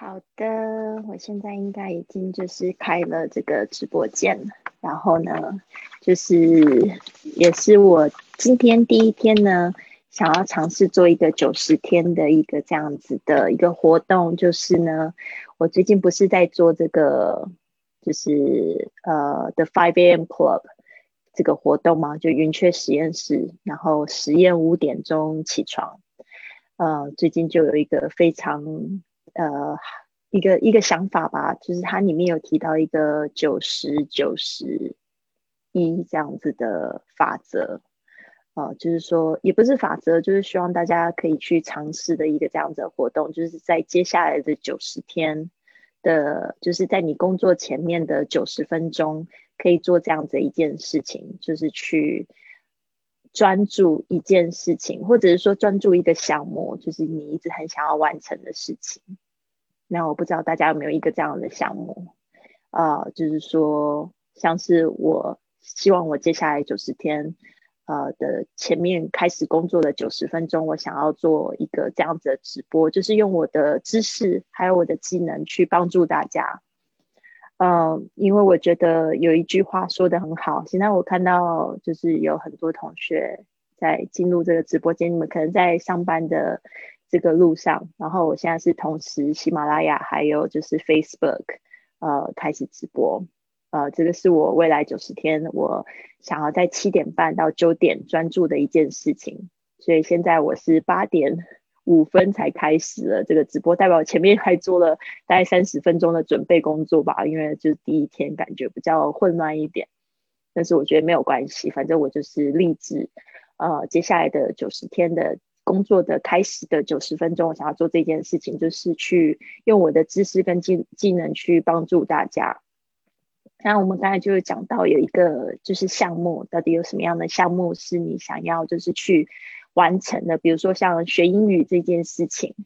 好的，我现在应该已经就是开了这个直播间了，然后呢，就是也是我今天第一天呢，想要尝试做一个九十天的一个这样子的一个活动，就是呢，我最近不是在做这个，就是呃，The Five A.M. Club 这个活动吗？就云雀实验室，然后实验五点钟起床，呃，最近就有一个非常。呃，一个一个想法吧，就是它里面有提到一个九十九十一这样子的法则，呃，就是说也不是法则，就是希望大家可以去尝试的一个这样子的活动，就是在接下来的九十天的，就是在你工作前面的九十分钟，可以做这样子一件事情，就是去。专注一件事情，或者是说专注一个项目，就是你一直很想要完成的事情。那我不知道大家有没有一个这样的项目啊？就是说，像是我希望我接下来九十天，呃的前面开始工作的九十分钟，我想要做一个这样子的直播，就是用我的知识还有我的技能去帮助大家。嗯，因为我觉得有一句话说的很好。现在我看到就是有很多同学在进入这个直播间，你们可能在上班的这个路上。然后我现在是同时喜马拉雅还有就是 Facebook 呃开始直播。呃，这个是我未来九十天我想要在七点半到九点专注的一件事情。所以现在我是八点。五分才开始了这个直播，代表我前面还做了大概三十分钟的准备工作吧，因为就是第一天感觉比较混乱一点，但是我觉得没有关系，反正我就是立志，呃，接下来的九十天的工作的开始的九十分钟，我想要做这件事情，就是去用我的知识跟技技能去帮助大家。那我们刚才就讲到有一个就是项目，到底有什么样的项目是你想要就是去。完成的，比如说像学英语这件事情，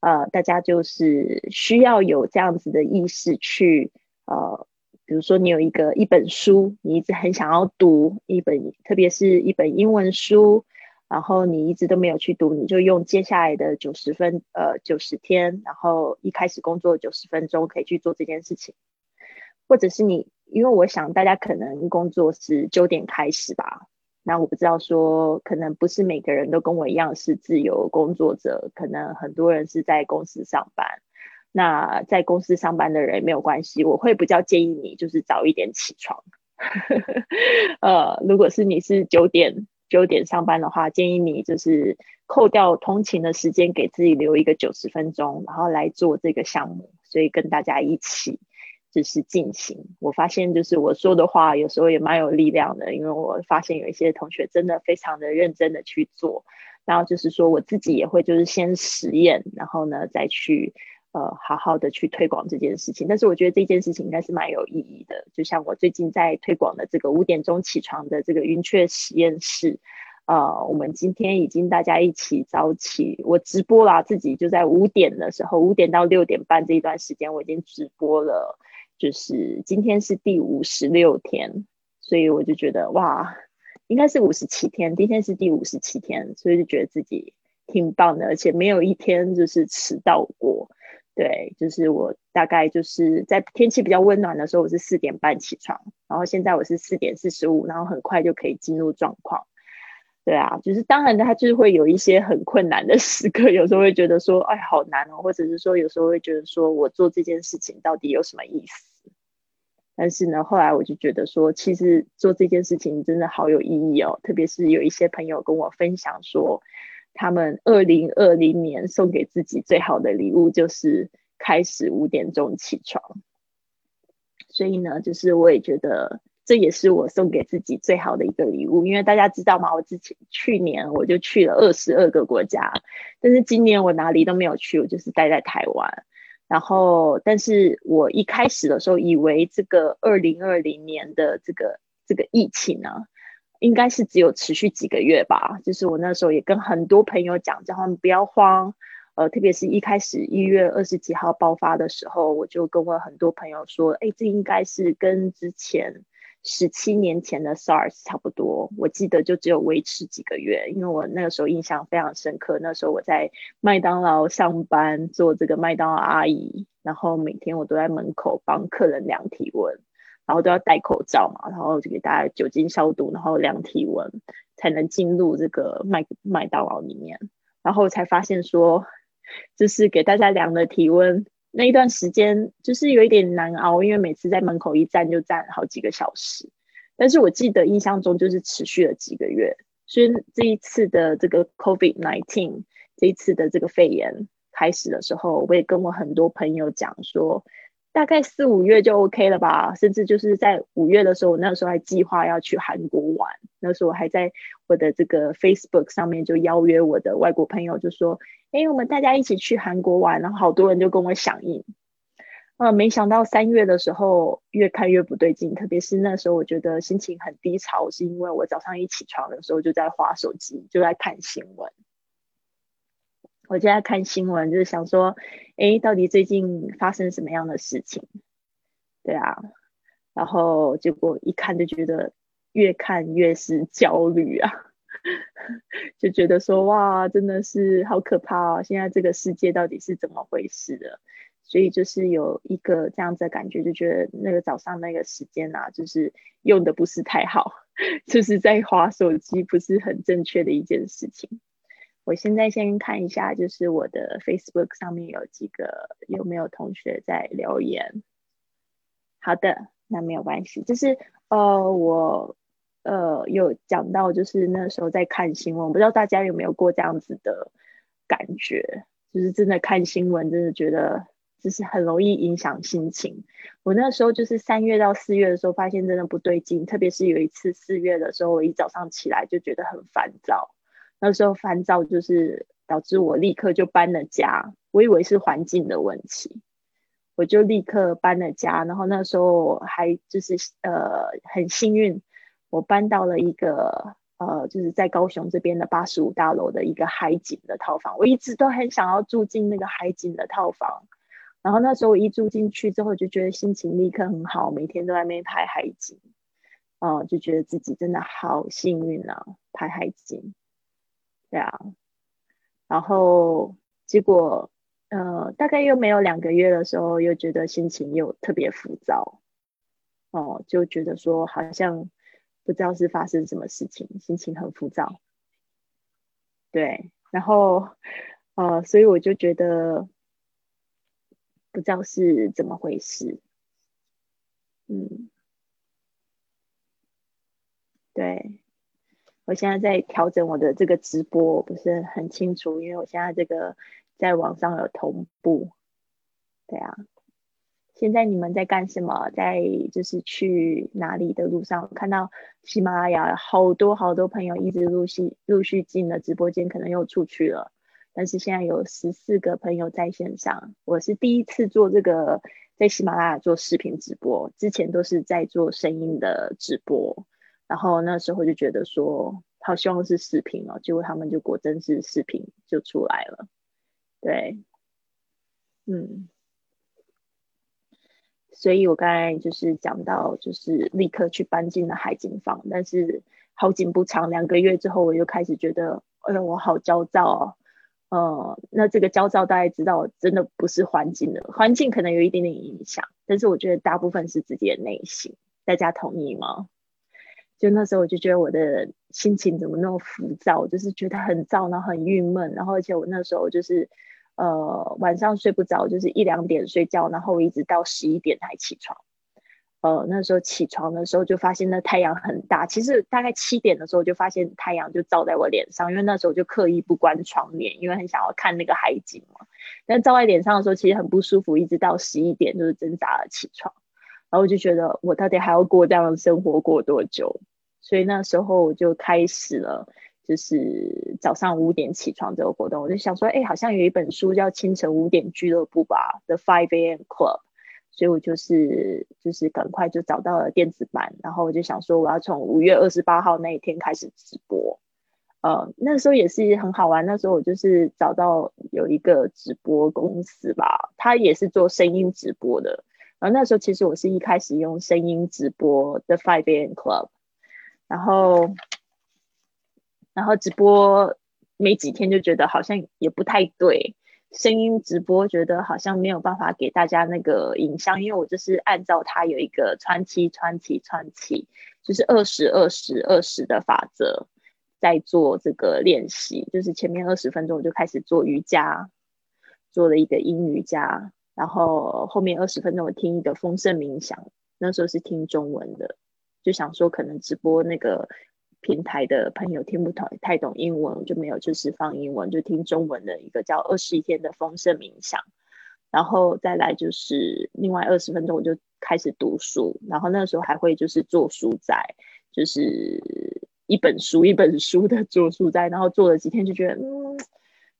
呃，大家就是需要有这样子的意识去，呃，比如说你有一个一本书，你一直很想要读一本，特别是一本英文书，然后你一直都没有去读，你就用接下来的九十分，呃，九十天，然后一开始工作九十分钟可以去做这件事情，或者是你，因为我想大家可能工作是九点开始吧。那我不知道说，可能不是每个人都跟我一样是自由工作者，可能很多人是在公司上班。那在公司上班的人没有关系，我会比较建议你就是早一点起床。呃，如果是你是九点九点上班的话，建议你就是扣掉通勤的时间，给自己留一个九十分钟，然后来做这个项目。所以跟大家一起。就是进行，我发现就是我说的话有时候也蛮有力量的，因为我发现有一些同学真的非常的认真的去做，然后就是说我自己也会就是先实验，然后呢再去呃好好的去推广这件事情。但是我觉得这件事情应该是蛮有意义的，就像我最近在推广的这个五点钟起床的这个云雀实验室，呃，我们今天已经大家一起早起，我直播啦，自己就在五点的时候，五点到六点半这一段时间我已经直播了。就是今天是第五十六天，所以我就觉得哇，应该是五十七天。今天是第五十七天，所以就觉得自己挺棒的，而且没有一天就是迟到过。对，就是我大概就是在天气比较温暖的时候，我是四点半起床，然后现在我是四点四十五，然后很快就可以进入状况。对啊，就是当然他就是会有一些很困难的时刻，有时候会觉得说，哎，好难哦，或者是说有时候会觉得说我做这件事情到底有什么意思？但是呢，后来我就觉得说，其实做这件事情真的好有意义哦。特别是有一些朋友跟我分享说，他们二零二零年送给自己最好的礼物就是开始五点钟起床。所以呢，就是我也觉得这也是我送给自己最好的一个礼物。因为大家知道吗？我之前去年我就去了二十二个国家，但是今年我哪里都没有去，我就是待在台湾。然后，但是我一开始的时候以为这个二零二零年的这个这个疫情呢，应该是只有持续几个月吧。就是我那时候也跟很多朋友讲，叫他们不要慌。呃，特别是一开始一月二十几号爆发的时候，我就跟我很多朋友说，哎，这应该是跟之前十七年前的 SARS 差不多，我记得就只有维持几个月，因为我那个时候印象非常深刻。那时候我在麦当劳上班，做这个麦当劳阿姨，然后每天我都在门口帮客人量体温，然后都要戴口罩嘛，然后就给大家酒精消毒，然后量体温才能进入这个麦麦当劳里面，然后才发现说，就是给大家量的体温。那一段时间就是有一点难熬，因为每次在门口一站就站好几个小时。但是我记得印象中就是持续了几个月。所以这一次的这个 COVID nineteen，这一次的这个肺炎开始的时候，我也跟我很多朋友讲说，大概四五月就 OK 了吧。甚至就是在五月的时候，我那时候还计划要去韩国玩。那时候我还在我的这个 Facebook 上面就邀约我的外国朋友，就说。哎，我们大家一起去韩国玩，然后好多人就跟我响应。呃，没想到三月的时候越看越不对劲，特别是那时候我觉得心情很低潮，是因为我早上一起床的时候就在划手机，就在看新闻。我就在看新闻，就是想说，哎，到底最近发生什么样的事情？对啊，然后结果一看就觉得越看越是焦虑啊。就觉得说哇，真的是好可怕哦！现在这个世界到底是怎么回事的？所以就是有一个这样子的感觉，就觉得那个早上那个时间啊，就是用的不是太好，就是在划手机，不是很正确的一件事情。我现在先看一下，就是我的 Facebook 上面有几个有没有同学在留言。好的，那没有关系，就是呃我。呃，有讲到就是那时候在看新闻，不知道大家有没有过这样子的感觉，就是真的看新闻，真的觉得就是很容易影响心情。我那时候就是三月到四月的时候，发现真的不对劲，特别是有一次四月的时候，我一早上起来就觉得很烦躁，那时候烦躁就是导致我立刻就搬了家，我以为是环境的问题，我就立刻搬了家，然后那时候还就是呃很幸运。我搬到了一个呃，就是在高雄这边的八十五大楼的一个海景的套房。我一直都很想要住进那个海景的套房，然后那时候我一住进去之后，就觉得心情立刻很好，每天都在那边拍海景，哦，就觉得自己真的好幸运啊，拍海景，对啊，然后结果呃，大概又没有两个月的时候，又觉得心情又特别浮躁，哦，就觉得说好像。不知道是发生什么事情，心情很浮躁。对，然后呃，所以我就觉得不知道是怎么回事。嗯，对，我现在在调整我的这个直播，不是很清楚，因为我现在这个在网上有同步。对啊。现在你们在干什么？在就是去哪里的路上，看到喜马拉雅好多好多朋友一直陆续陆续进了直播间，可能又出去了。但是现在有十四个朋友在线上，我是第一次做这个在喜马拉雅做视频直播，之前都是在做声音的直播。然后那时候就觉得说，好希望是视频哦，结果他们就果真是视频就出来了。对，嗯。所以我刚才就是讲到，就是立刻去搬进了海景房，但是好景不长，两个月之后我又开始觉得，哎呀，我好焦躁哦。呃，那这个焦躁大家知道，真的不是环境的，环境可能有一点点影响，但是我觉得大部分是自己的内心。大家同意吗？就那时候我就觉得我的心情怎么那么浮躁，就是觉得很躁，然后很郁闷，然后而且我那时候就是。呃，晚上睡不着，就是一两点睡觉，然后一直到十一点才起床。呃，那时候起床的时候就发现那太阳很大，其实大概七点的时候就发现太阳就照在我脸上，因为那时候就刻意不关窗帘，因为很想要看那个海景嘛。但照在脸上的时候其实很不舒服，一直到十一点就是挣扎了起床，然后我就觉得我到底还要过这样的生活过多久？所以那时候我就开始了。就是早上五点起床这个活动，我就想说，哎，好像有一本书叫《清晨五点俱乐部》吧，《The Five A.M. Club》，所以我就是就是赶快就找到了电子版，然后我就想说，我要从五月二十八号那一天开始直播。呃，那时候也是很好玩，那时候我就是找到有一个直播公司吧，他也是做声音直播的，然后那时候其实我是一开始用声音直播的 Five A.M. Club，然后然后直播没几天就觉得好像也不太对，声音直播觉得好像没有办法给大家那个影像，因为我就是按照它有一个穿七穿七穿七，就是二十二十二十的法则在做这个练习，就是前面二十分钟我就开始做瑜伽，做了一个阴瑜伽。然后后面二十分钟我听一个丰盛冥想，那时候是听中文的，就想说可能直播那个平台的朋友听不懂太懂英文，就没有就是放英文，就听中文的一个叫二十一天的丰盛冥想，然后再来就是另外二十分钟我就开始读书，然后那时候还会就是做书斋，就是一本书一本书的做书斋，然后做了几天就觉得嗯。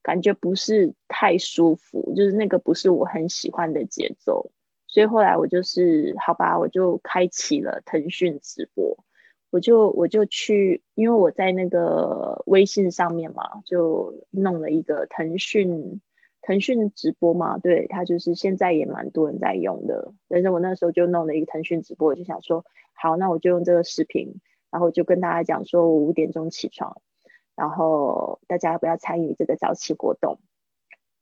感觉不是太舒服，就是那个不是我很喜欢的节奏，所以后来我就是好吧，我就开启了腾讯直播，我就我就去，因为我在那个微信上面嘛，就弄了一个腾讯腾讯直播嘛，对，它就是现在也蛮多人在用的，但是我那时候就弄了一个腾讯直播，我就想说，好，那我就用这个视频，然后就跟大家讲说，我五点钟起床。然后大家不要参与这个早起活动？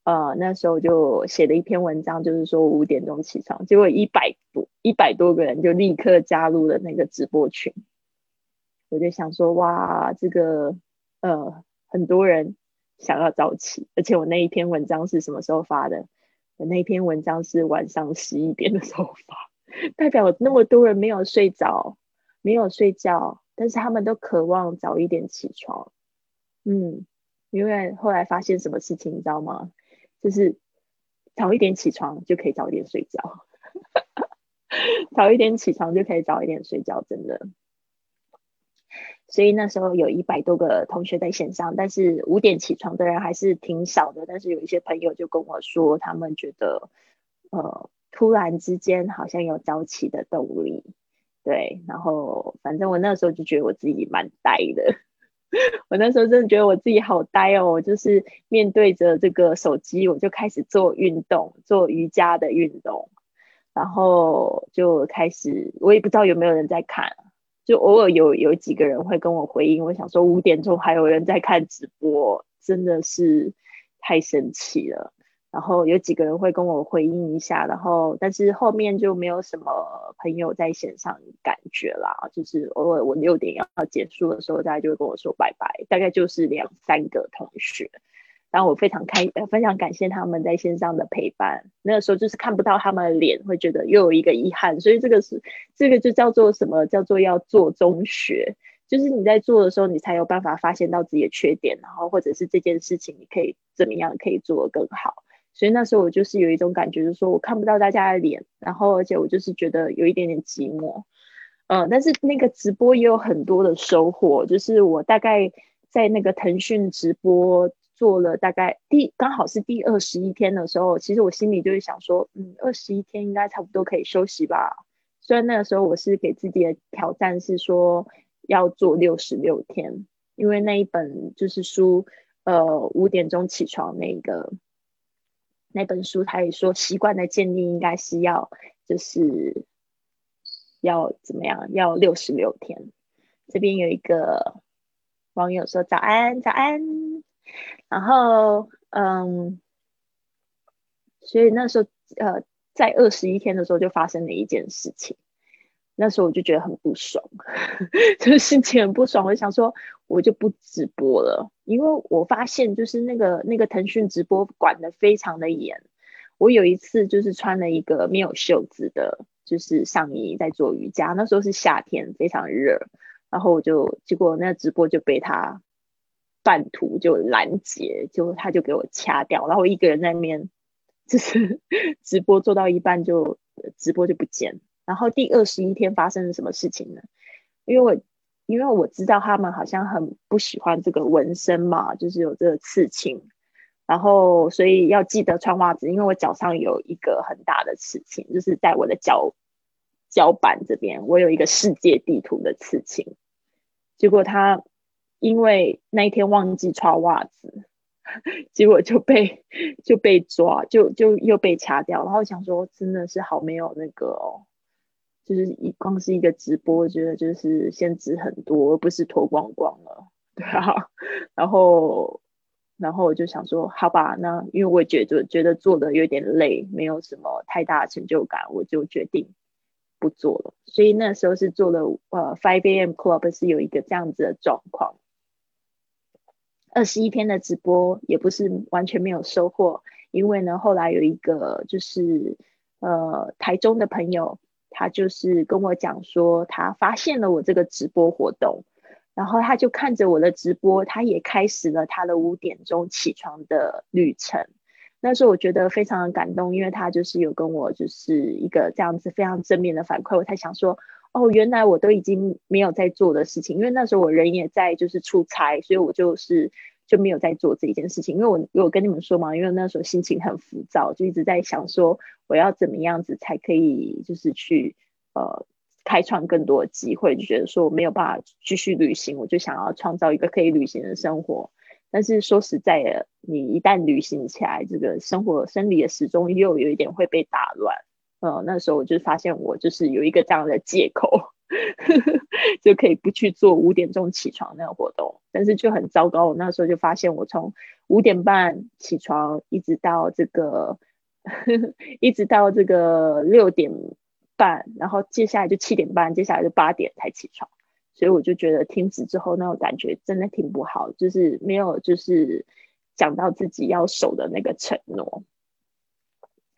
呃，那时候就写了一篇文章，就是说五点钟起床，结果一百多一百多个人就立刻加入了那个直播群。我就想说，哇，这个呃很多人想要早起，而且我那一篇文章是什么时候发的？我那篇文章是晚上十一点的时候发，代表那么多人没有睡着，没有睡觉，但是他们都渴望早一点起床。嗯，因为后来发现什么事情，你知道吗？就是早一点起床就可以早一点睡觉，早一点起床就可以早一点睡觉，真的。所以那时候有一百多个同学在线上，但是五点起床的人还是挺少的。但是有一些朋友就跟我说，他们觉得呃，突然之间好像有早起的动力。对，然后反正我那时候就觉得我自己蛮呆的。我那时候真的觉得我自己好呆哦，就是面对着这个手机，我就开始做运动，做瑜伽的运动，然后就开始，我也不知道有没有人在看，就偶尔有有几个人会跟我回应，我想说五点钟还有人在看直播，真的是太神奇了。然后有几个人会跟我回应一下，然后但是后面就没有什么朋友在线上感觉啦，就是偶尔我六点要结束的时候，大家就会跟我说拜拜，大概就是两三个同学，然后我非常开，非常感谢他们在线上的陪伴。那个时候就是看不到他们的脸，会觉得又有一个遗憾，所以这个是这个就叫做什么？叫做要做中学，就是你在做的时候，你才有办法发现到自己的缺点，然后或者是这件事情你可以怎么样可以做得更好。所以那时候我就是有一种感觉，就是说我看不到大家的脸，然后而且我就是觉得有一点点寂寞，嗯，但是那个直播也有很多的收获，就是我大概在那个腾讯直播做了大概第刚好是第二十一天的时候，其实我心里就是想说，嗯，二十一天应该差不多可以休息吧。虽然那个时候我是给自己的挑战是说要做六十六天，因为那一本就是书，呃，五点钟起床那个。那本书他也说，习惯的建立应该是要，就是要怎么样？要六十六天。这边有一个网友说：“早安，早安。”然后，嗯，所以那时候，呃，在二十一天的时候就发生了一件事情。那时候我就觉得很不爽，就是心情很不爽。我想说，我就不直播了，因为我发现就是那个那个腾讯直播管的非常的严。我有一次就是穿了一个没有袖子的，就是上衣在做瑜伽。那时候是夏天，非常热，然后我就结果那直播就被他半途就拦截，就他就给我掐掉，然后我一个人在那边就是 直播做到一半就直播就不见了。然后第二十一天发生了什么事情呢？因为我因为我知道他们好像很不喜欢这个纹身嘛，就是有这个刺青，然后所以要记得穿袜子，因为我脚上有一个很大的刺青，就是在我的脚脚板这边，我有一个世界地图的刺青。结果他因为那一天忘记穿袜子，结果就被就被抓，就就又被掐掉。然后想说，真的是好没有那个哦，就是一光是一个直播，我觉得就是限制很多，而不是脱光光了，对啊。然后然后我就想说，好吧，那因为我觉得觉得做的有点累，没有什么太大的成就感，我就决定不做了。所以那时候是做了呃 Five A.M. Club 是有一个这样子的状况。二十一天的直播也不是完全没有收获，因为呢，后来有一个就是呃台中的朋友，他就是跟我讲说，他发现了我这个直播活动，然后他就看着我的直播，他也开始了他的五点钟起床的旅程。那时候我觉得非常的感动，因为他就是有跟我就是一个这样子非常正面的反馈，我才想说。哦，原来我都已经没有在做的事情，因为那时候我人也在就是出差，所以我就是就没有在做这一件事情。因为我有跟你们说嘛，因为那时候心情很浮躁，就一直在想说我要怎么样子才可以就是去呃开创更多的机会，就觉得说我没有办法继续旅行，我就想要创造一个可以旅行的生活。但是说实在的，你一旦旅行起来，这个生活生理的时钟又有一点会被打乱。呃，那时候我就发现我就是有一个这样的借口，就可以不去做五点钟起床那个活动，但是就很糟糕。我那时候就发现，我从五点半起床，一直到这个，一直到这个六点半，然后接下来就七点半，接下来就八点才起床，所以我就觉得停止之后那种感觉真的挺不好，就是没有就是讲到自己要守的那个承诺。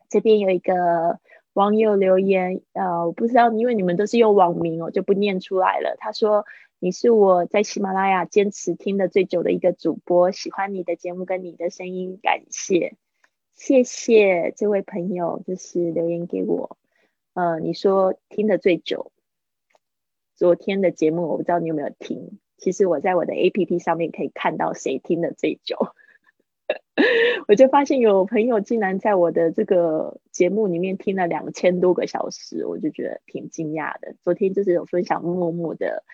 这边有一个。网友留言，呃，我不知道，因为你们都是用网名，我就不念出来了。他说：“你是我在喜马拉雅坚持听的最久的一个主播，喜欢你的节目跟你的声音，感谢，谢谢这位朋友，就是留言给我。呃，你说听的最久，昨天的节目我不知道你有没有听，其实我在我的 APP 上面可以看到谁听的最久。” 我就发现有朋友竟然在我的这个节目里面听了两千多个小时，我就觉得挺惊讶的。昨天就是有分享默默的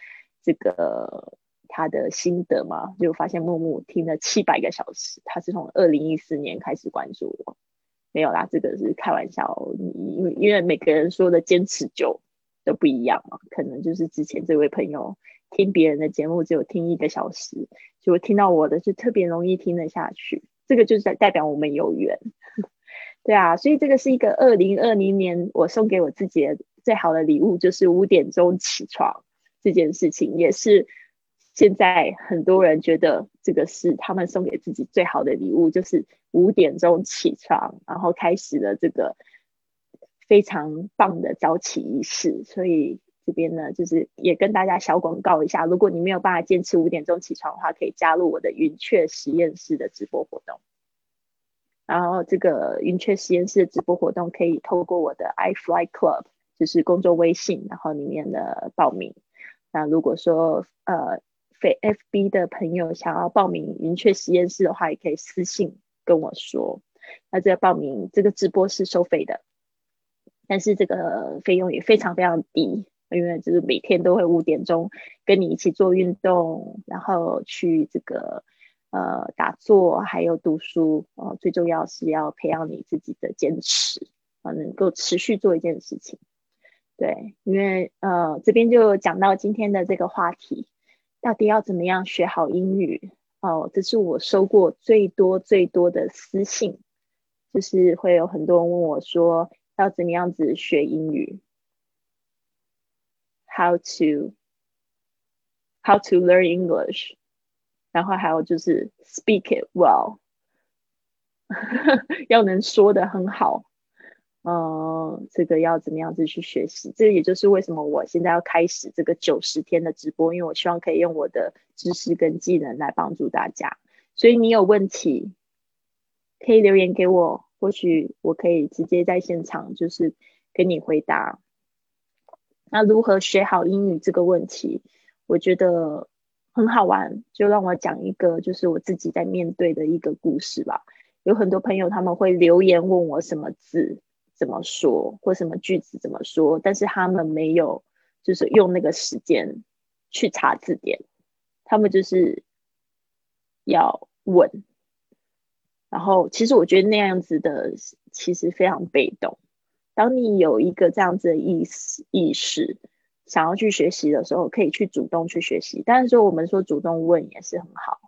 这个他的心得嘛，就发现默默听了七百个小时。他是从二零一四年开始关注我，没有啦，这个是开玩笑。因为因为每个人说的坚持久都不一样嘛，可能就是之前这位朋友听别人的节目只有听一个小时，就听到我的就特别容易听得下去。这个就是代表我们有缘，对啊，所以这个是一个二零二零年我送给我自己的最好的礼物，就是五点钟起床这件事情，也是现在很多人觉得这个是他们送给自己最好的礼物，就是五点钟起床，然后开始了这个非常棒的早起仪式，所以。这边呢，就是也跟大家小广告一下，如果你没有办法坚持五点钟起床的话，可以加入我的云雀实验室的直播活动。然后这个云雀实验室的直播活动可以透过我的 iFly Club，就是工作微信，然后里面的报名。那如果说呃非 FB 的朋友想要报名云雀实验室的话，也可以私信跟我说。那这个报名这个直播是收费的，但是这个费用也非常非常低。因为就是每天都会五点钟跟你一起做运动，然后去这个呃打坐，还有读书哦。最重要是要培养你自己的坚持啊，能够持续做一件事情。对，因为呃这边就讲到今天的这个话题，到底要怎么样学好英语哦？这是我收过最多最多的私信，就是会有很多人问我说要怎么样子学英语。How to how to learn English，然后还有就是 speak it well，要能说的很好，嗯，这个要怎么样子去学习？这也就是为什么我现在要开始这个九十天的直播，因为我希望可以用我的知识跟技能来帮助大家。所以你有问题可以留言给我，或许我可以直接在现场就是给你回答。那如何学好英语这个问题，我觉得很好玩。就让我讲一个，就是我自己在面对的一个故事吧。有很多朋友他们会留言问我什么字怎么说，或什么句子怎么说，但是他们没有就是用那个时间去查字典，他们就是要问。然后其实我觉得那样子的其实非常被动。当你有一个这样子的意识意识，想要去学习的时候，可以去主动去学习。但是说我们说主动问也是很好，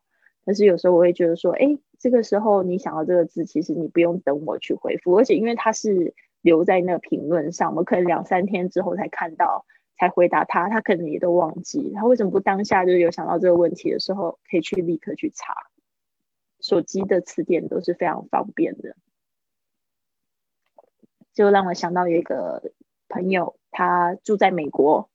但是有时候我会觉得说，哎，这个时候你想要这个字，其实你不用等我去回复，而且因为它是留在那个评论上，我可能两三天之后才看到。才回答他，他可能也都忘记。他为什么不当下就有想到这个问题的时候，可以去立刻去查？手机的词典都是非常方便的。就让我想到有一个朋友，他住在美国，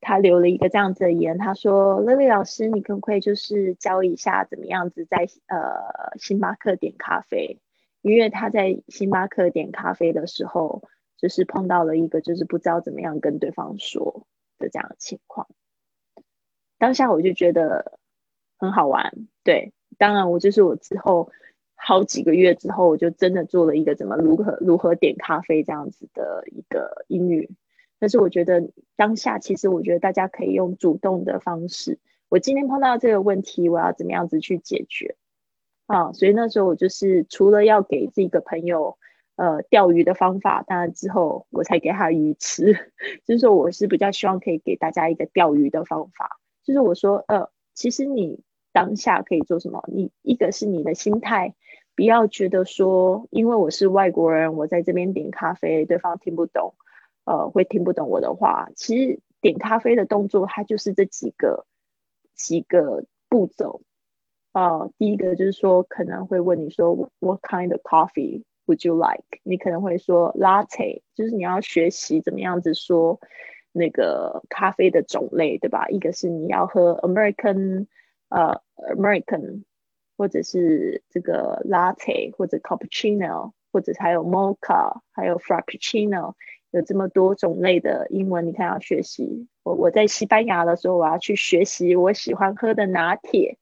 他留了一个这样子的言，他说：“Lily 老师，你可不可以就是教一下怎么样子在呃星巴克点咖啡？因为他在星巴克点咖啡的时候。”就是碰到了一个就是不知道怎么样跟对方说的这样的情况，当下我就觉得很好玩。对，当然我就是我之后好几个月之后，我就真的做了一个怎么如何如何点咖啡这样子的一个英语。但是我觉得当下其实我觉得大家可以用主动的方式。我今天碰到这个问题，我要怎么样子去解决啊？所以那时候我就是除了要给这个朋友。呃，钓鱼的方法，当然之后我才给他鱼吃。就是说，我是比较希望可以给大家一个钓鱼的方法。就是我说，呃，其实你当下可以做什么？你一个是你的心态，不要觉得说，因为我是外国人，我在这边点咖啡，对方听不懂，呃，会听不懂我的话。其实点咖啡的动作，它就是这几个几个步骤。呃，第一个就是说，可能会问你说，What kind of coffee？Would you like？你可能会说 latte，就是你要学习怎么样子说那个咖啡的种类，对吧？一个是你要喝 American，呃，American，或者是这个 latte，或者 cappuccino，或者还有 mocha，还有 frappuccino，有这么多种类的英文，你看要学习。我我在西班牙的时候，我要去学习我喜欢喝的拿铁，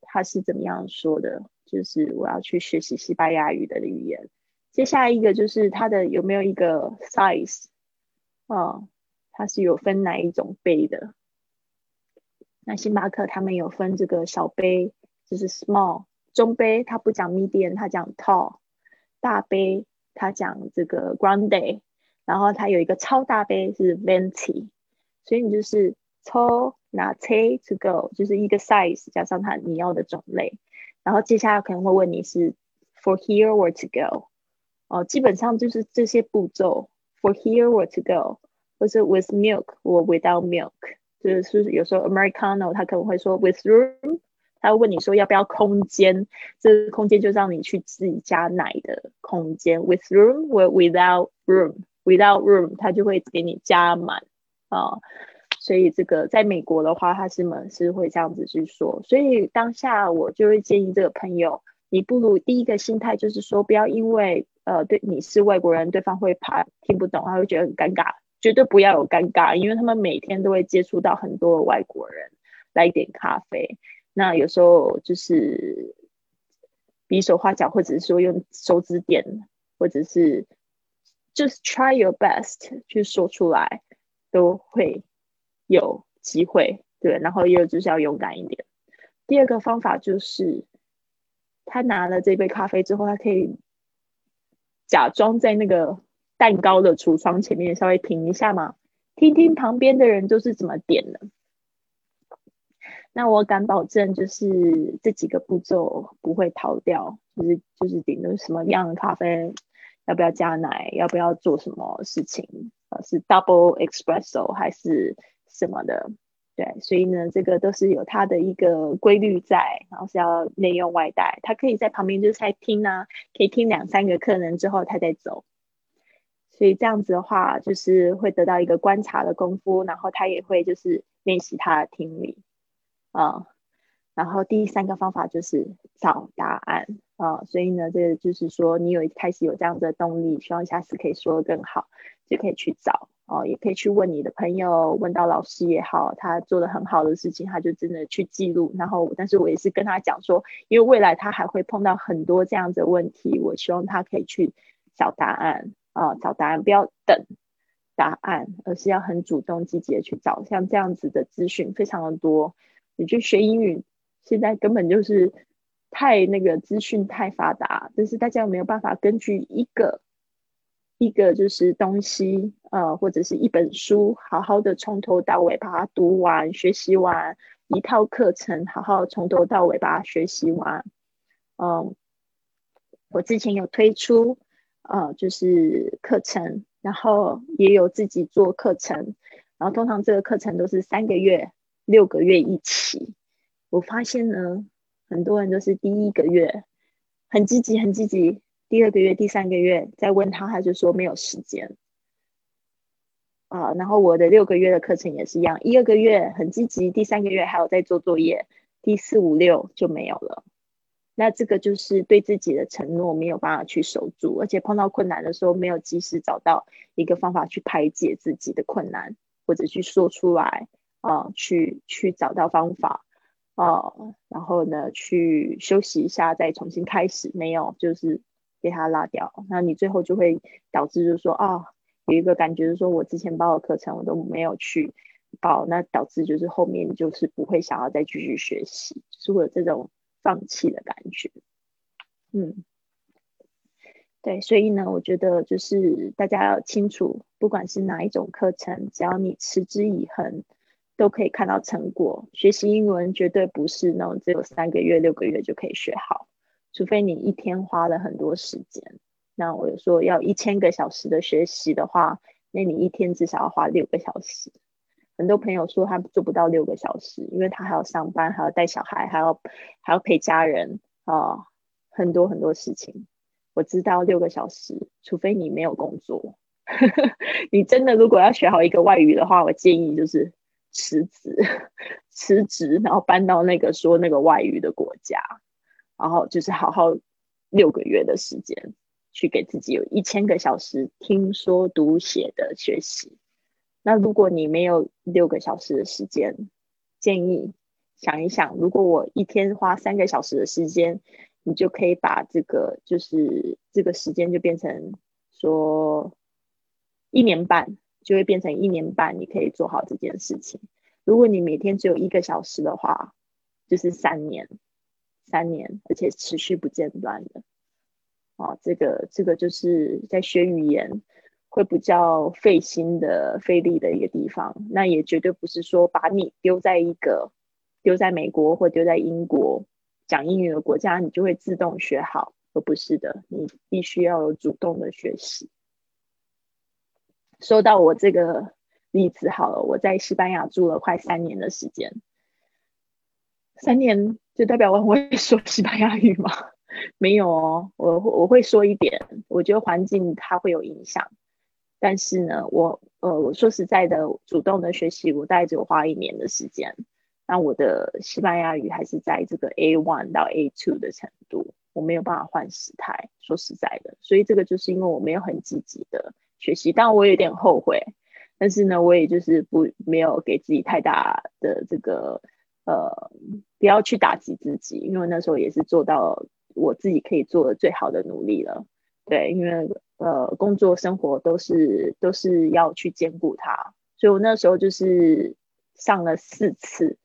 它是怎么样说的？就是我要去学习西班牙语的语言。接下来一个就是它的有没有一个 size 啊？它是有分哪一种杯的？那星巴克他们有分这个小杯，就是 small 中杯，它不讲 medium，它讲 tall 大杯，它讲这个 grande，然后它有一个超大杯是 venti，所以你就是抽拿 t a to go，就是一个 size 加上它你要的种类。然后接下来可能会问你是 for here or to go，哦，基本上就是这些步骤 for here or to go，或是 with milk or without milk，就是有时候 Americano 他可能会说 with room，他会问你说要不要空间，这个空间就让你去自己加奶的空间 with room or without room，without room 他就会给你加满啊。所以这个在美国的话，他是们是会这样子去说。所以当下我就会建议这个朋友，你不如第一个心态就是说，不要因为呃对你是外国人，对方会怕听不懂，他会觉得很尴尬，绝对不要有尴尬，因为他们每天都会接触到很多外国人来点咖啡。那有时候就是比手画脚，或者是说用手指点，或者是 just try your best 去说出来，都会。有机会，对，然后也有就是要勇敢一点。第二个方法就是，他拿了这杯咖啡之后，他可以假装在那个蛋糕的橱窗前面稍微停一下嘛，听听旁边的人都是怎么点的。那我敢保证，就是这几个步骤不会逃掉，就是就是点的什么样的咖啡，要不要加奶，要不要做什么事情，呃，是 double espresso 还是？什么的，对，所以呢，这个都是有它的一个规律在，然后是要内用外带，他可以在旁边就是在听啊，可以听两三个客人之后他再走，所以这样子的话，就是会得到一个观察的功夫，然后他也会就是练习他的听力啊，然后第三个方法就是找答案啊，所以呢，这就是说你有开始有这样的动力，希望下次可以说的更好，就可以去找。哦，也可以去问你的朋友，问到老师也好，他做的很好的事情，他就真的去记录。然后，但是我也是跟他讲说，因为未来他还会碰到很多这样子的问题，我希望他可以去找答案啊，找答案，不要等答案，而是要很主动积极的去找。像这样子的资讯非常的多，你去学英语，现在根本就是太那个资讯太发达，但是大家有没有办法根据一个一个就是东西，呃，或者是一本书，好好的从头到尾把它读完、学习完一套课程，好好从头到尾把它学习完。嗯，我之前有推出，呃，就是课程，然后也有自己做课程，然后通常这个课程都是三个月、六个月一起。我发现呢。很多人都是第一个月很积极，很积极，第二个月、第三个月再问他，他就说没有时间啊。然后我的六个月的课程也是一样，一二个月很积极，第三个月还有在做作业，第四五六就没有了。那这个就是对自己的承诺没有办法去守住，而且碰到困难的时候没有及时找到一个方法去排解自己的困难，或者去说出来啊，去去找到方法。啊，然后呢，去休息一下，再重新开始。没有，就是给他拉掉。那你最后就会导致，就是说，啊，有一个感觉，就是说我之前报的课程我都没有去报，那导致就是后面就是不会想要再继续学习，是会有这种放弃的感觉。嗯，对，所以呢，我觉得就是大家要清楚，不管是哪一种课程，只要你持之以恒。都可以看到成果。学习英文绝对不是那种只有三个月、六个月就可以学好，除非你一天花了很多时间。那我有说要一千个小时的学习的话，那你一天至少要花六个小时。很多朋友说他做不到六个小时，因为他还要上班，还要带小孩，还要还要陪家人啊，很多很多事情。我知道六个小时，除非你没有工作，你真的如果要学好一个外语的话，我建议就是。辞职，辞职，然后搬到那个说那个外语的国家，然后就是好好六个月的时间，去给自己有一千个小时听说读写的学习。那如果你没有六个小时的时间，建议想一想，如果我一天花三个小时的时间，你就可以把这个就是这个时间就变成说一年半。就会变成一年半，你可以做好这件事情。如果你每天只有一个小时的话，就是三年，三年，而且持续不间断的。哦，这个这个就是在学语言会比较费心的、费力的一个地方。那也绝对不是说把你丢在一个丢在美国或丢在英国讲英语的国家，你就会自动学好，而不是的，你必须要有主动的学习。说到我这个例子好了，我在西班牙住了快三年的时间，三年就代表我会说西班牙语吗？没有哦，我我会说一点。我觉得环境它会有影响，但是呢，我呃我说实在的，主动的学习我大概只有花一年的时间，那我的西班牙语还是在这个 A one 到 A two 的程度，我没有办法换时态。说实在的，所以这个就是因为我没有很积极的。学习，但我有点后悔，但是呢，我也就是不没有给自己太大的这个呃，不要去打击自己，因为那时候也是做到我自己可以做的最好的努力了。对，因为呃，工作生活都是都是要去兼顾它，所以我那时候就是上了四次，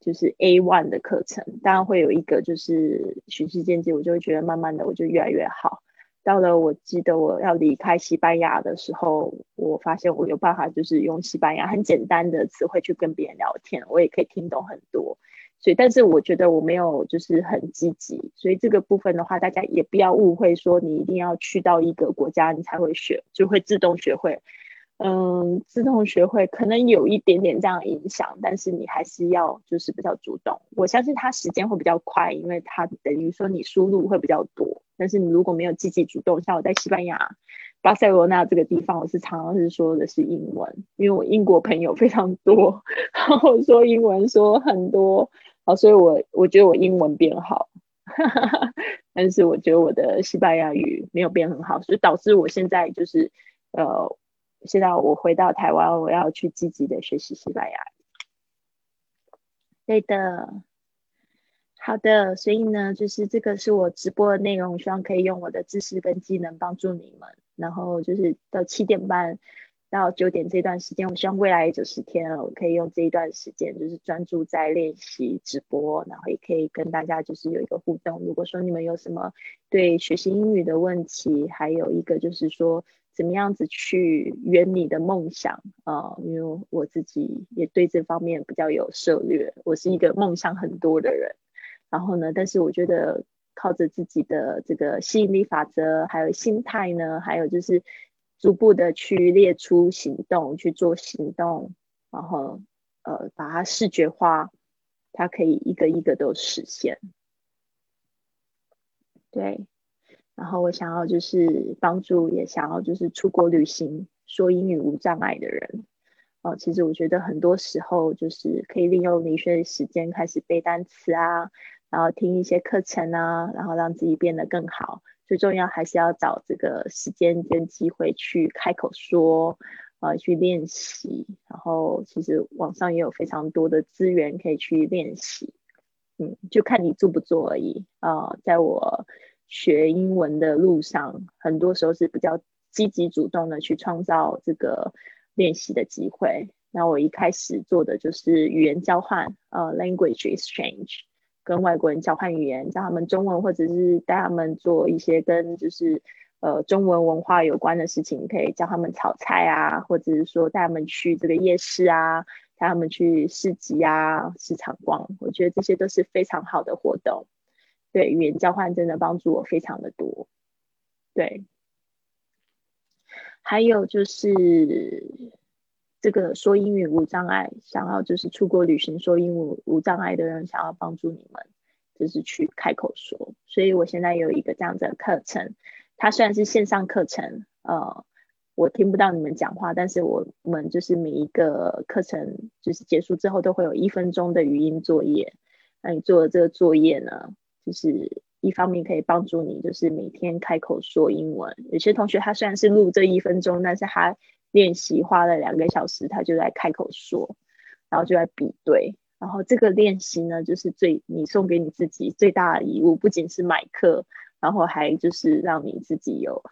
就是 A one 的课程，当然会有一个就是循序渐进，我就会觉得慢慢的我就越来越好。到了，我记得我要离开西班牙的时候，我发现我有办法，就是用西班牙很简单的词汇去跟别人聊天，我也可以听懂很多。所以，但是我觉得我没有就是很积极，所以这个部分的话，大家也不要误会说你一定要去到一个国家你才会学，就会自动学会。嗯，自动学会可能有一点点这样影响，但是你还是要就是比较主动。我相信它时间会比较快，因为它等于说你输入会比较多。但是你如果没有积极主动，像我在西班牙巴塞罗那这个地方，我是常常是说的是英文，因为我英国朋友非常多，然后说英文说很多，好，所以我我觉得我英文变好，但是我觉得我的西班牙语没有变很好，所以导致我现在就是呃。现在我回到台湾，我要去积极的学习西班牙。对的，好的，所以呢，就是这个是我直播的内容，希望可以用我的知识跟技能帮助你们。然后就是到七点半到九点这段时间，我希望未来九十天，我可以用这一段时间，就是专注在练习直播，然后也可以跟大家就是有一个互动。如果说你们有什么对学习英语的问题，还有一个就是说怎么样子去圆你的梦想啊？因为我自己也对这方面比较有涉略，我是一个梦想很多的人。然后呢，但是我觉得靠着自己的这个吸引力法则，还有心态呢，还有就是。逐步的去列出行动，去做行动，然后呃把它视觉化，它可以一个一个都实现。对，然后我想要就是帮助，也想要就是出国旅行，说英语无障碍的人。哦，其实我觉得很多时候就是可以利用离学的时间开始背单词啊，然后听一些课程啊，然后让自己变得更好。最重要还是要找这个时间跟机会去开口说，呃，去练习。然后其实网上也有非常多的资源可以去练习，嗯，就看你做不做而已。啊，在我学英文的路上，很多时候是比较积极主动的去创造这个练习的机会。那我一开始做的就是语言交换，呃，language exchange。跟外国人交换语言，教他们中文，或者是带他们做一些跟就是呃中文文化有关的事情，可以教他们炒菜啊，或者是说带他们去这个夜市啊，带他们去市集啊、市场逛。我觉得这些都是非常好的活动。对，语言交换真的帮助我非常的多。对，还有就是。这个说英语无障碍，想要就是出国旅行说英语无障碍的人，想要帮助你们，就是去开口说。所以我现在有一个这样的课程，它虽然是线上课程，呃，我听不到你们讲话，但是我们就是每一个课程就是结束之后都会有一分钟的语音作业。那你做的这个作业呢，就是一方面可以帮助你，就是每天开口说英文。有些同学他虽然是录这一分钟，但是他练习花了两个小时，他就在开口说，然后就在比对，然后这个练习呢，就是最你送给你自己最大的礼物，不仅是买课，然后还就是让你自己有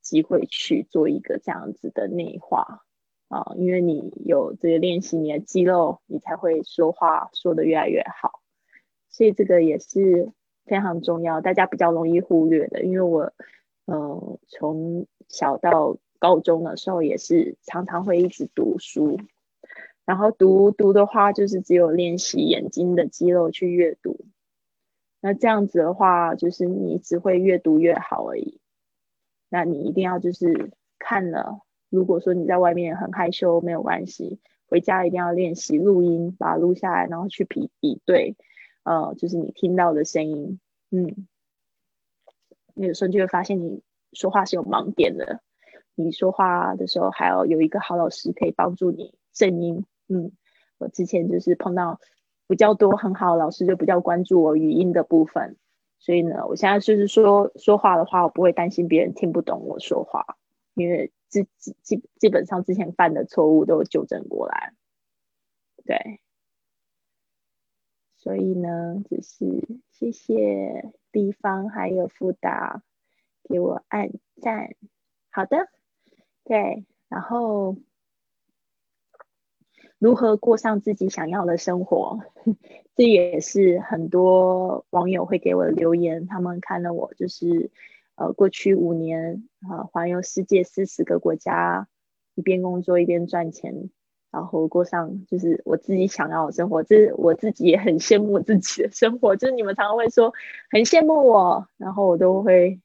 机会去做一个这样子的内化。啊，因为你有这个练习你的肌肉，你才会说话说的越来越好，所以这个也是非常重要，大家比较容易忽略的，因为我嗯从小到高中的时候也是常常会一直读书，然后读读的话就是只有练习眼睛的肌肉去阅读，那这样子的话就是你只会越读越好而已。那你一定要就是看了，如果说你在外面很害羞没有关系，回家一定要练习录音，把它录下来，然后去比比对，呃，就是你听到的声音，嗯，你有时候就会发现你说话是有盲点的。你说话的时候还要有一个好老师可以帮助你正音。嗯，我之前就是碰到比较多很好老师，就比较关注我语音的部分。所以呢，我现在就是说说话的话，我不会担心别人听不懂我说话，因为基基基基本上之前犯的错误都纠正过来。对，所以呢，就是谢谢地方还有辅导给我按赞。好的。对，然后如何过上自己想要的生活，这也是很多网友会给我的留言。他们看了我就是呃过去五年啊环游世界四十个国家，一边工作一边赚钱，然后过上就是我自己想要的生活。这我自己也很羡慕自己的生活。就是你们常常会说很羡慕我，然后我都会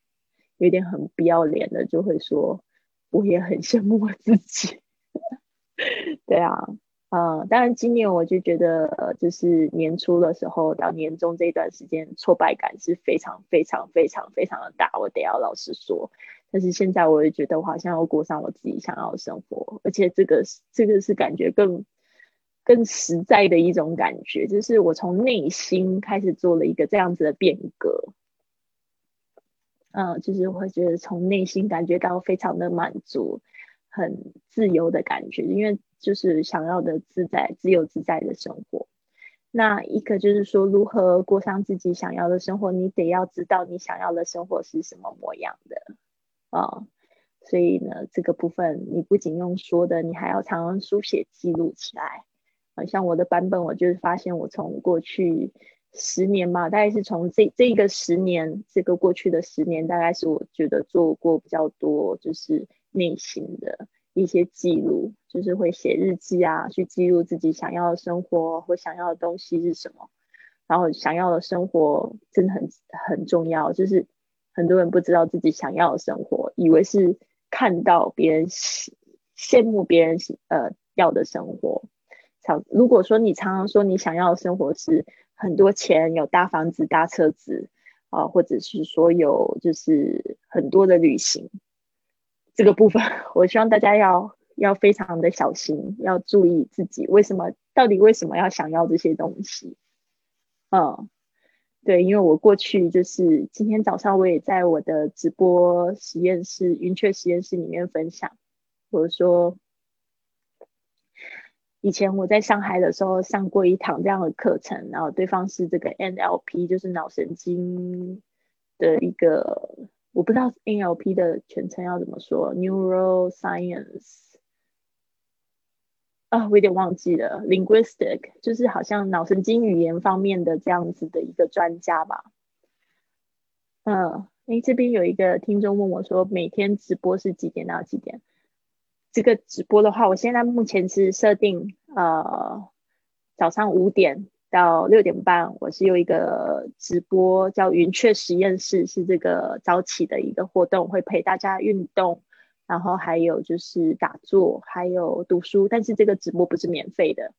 有点很不要脸的就会说。我也很羡慕我自己，对啊，嗯，当然今年我就觉得，就是年初的时候到年终这一段时间，挫败感是非常非常非常非常的大，我得要老实说。但是现在我也觉得，我好像要过上我自己想要的生活，而且这个这个是感觉更更实在的一种感觉，就是我从内心开始做了一个这样子的变革。嗯，就是会觉得从内心感觉到非常的满足，很自由的感觉，因为就是想要的自在、自由自在的生活。那一个就是说，如何过上自己想要的生活，你得要知道你想要的生活是什么模样的啊。所以呢，这个部分你不仅用说的，你还要常常书写记录起来。啊，像我的版本，我就是发现我从过去十年吧，大概是从这这个十年，这个过去的十年，大概是我觉得做过比较多，就是内心的一些记录，就是会写日记啊，去记录自己想要的生活或想要的东西是什么。然后想要的生活真的很很重要，就是很多人不知道自己想要的生活，以为是看到别人羡慕别人呃要的生活。常如果说你常常说你想要的生活是很多钱、有大房子、大车子啊，或者是说有就是很多的旅行，这个部分 我希望大家要要非常的小心，要注意自己为什么到底为什么要想要这些东西。嗯，对，因为我过去就是今天早上我也在我的直播实验室云雀实验室里面分享，我说以前我在上海的时候上过一堂这样的课程，然后对方是这个 NLP，就是脑神经的一个，我不知道 NLP 的全称要怎么说，Neuroscience。啊，我有点忘记了，linguistic 就是好像脑神经语言方面的这样子的一个专家吧。嗯，哎，这边有一个听众问我说，每天直播是几点到几点？这个直播的话，我现在目前是设定呃早上五点到六点半，我是有一个直播叫云雀实验室，是这个早起的一个活动，会陪大家运动。然后还有就是打坐，还有读书，但是这个直播不是免费的。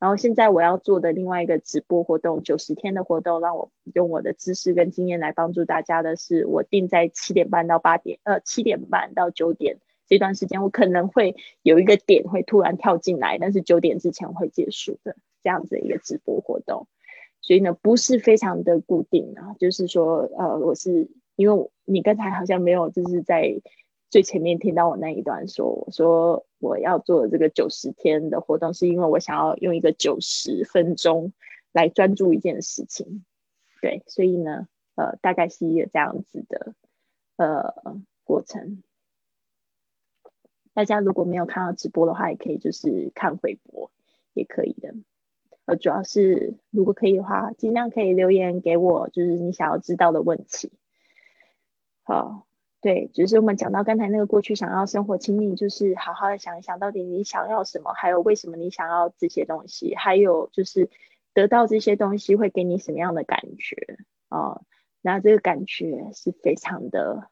然后现在我要做的另外一个直播活动，九十天的活动，让我用我的知识跟经验来帮助大家的是，我定在七点半到八点，呃，七点半到九点这段时间，我可能会有一个点会突然跳进来，但是九点之前会结束的这样子一个直播活动。所以呢，不是非常的固定啊，就是说，呃，我是因为你刚才好像没有就是在。最前面听到我那一段说，我说我要做这个九十天的活动，是因为我想要用一个九十分钟来专注一件事情。对，所以呢，呃，大概是一个这样子的呃过程。大家如果没有看到直播的话，也可以就是看回播，也可以的。呃，主要是如果可以的话，尽量可以留言给我，就是你想要知道的问题。好。对，就是我们讲到刚才那个过去想要生活清理，就是好好的想一想到底你想要什么，还有为什么你想要这些东西，还有就是得到这些东西会给你什么样的感觉啊？那这个感觉是非常的，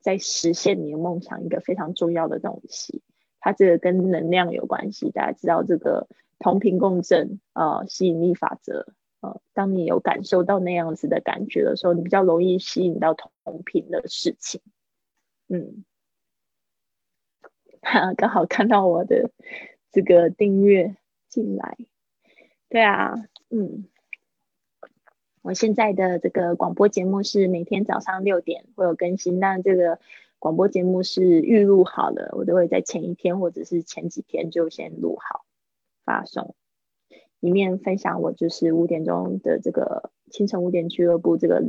在实现你的梦想一个非常重要的东西。它这个跟能量有关系，大家知道这个同频共振啊，吸引力法则。呃，当你有感受到那样子的感觉的时候，你比较容易吸引到同频的事情。嗯，哈，刚好看到我的这个订阅进来，对啊，嗯，我现在的这个广播节目是每天早上六点会有更新，但这个广播节目是预录好了，我都会在前一天或者是前几天就先录好发送，里面分享我就是五点钟的这个清晨五点俱乐部这个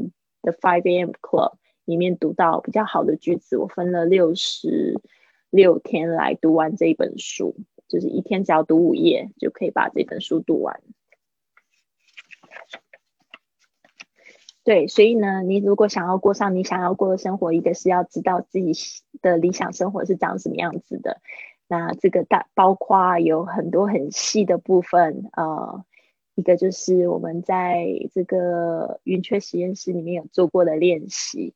The Five A.M. Club。里面读到比较好的句子，我分了六十六天来读完这一本书，就是一天只要读五页就可以把这本书读完。对，所以呢，你如果想要过上你想要过的生活，一个是要知道自己的理想生活是长什么样子的。那这个大包括有很多很细的部分，呃，一个就是我们在这个云雀实验室里面有做过的练习。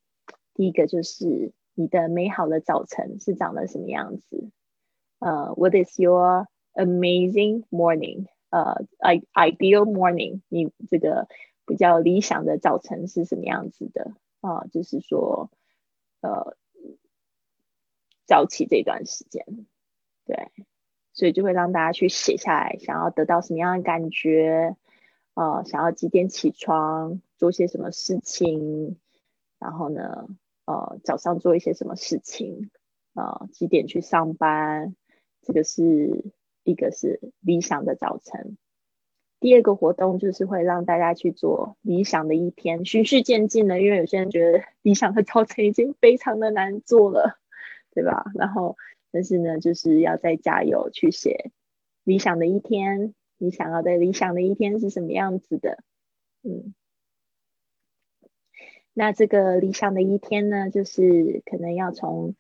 第一个就是你的美好的早晨是长得什么样子？呃，What is your amazing morning？呃，i ideal morning？你这个比较理想的早晨是什么样子的？啊，就是说，呃，早起这段时间，对，所以就会让大家去写下来，想要得到什么样的感觉？呃，想要几点起床，做些什么事情？然后呢？呃，早上做一些什么事情？呃，几点去上班？这个是一个是理想的早晨。第二个活动就是会让大家去做理想的一天，循序渐进的。因为有些人觉得理想的早晨已经非常的难做了，对吧？然后，但是呢，就是要再加油去写理想的一天。你想要的理想的一天是什么样子的？嗯，那这个理想的一天呢，就是可能要从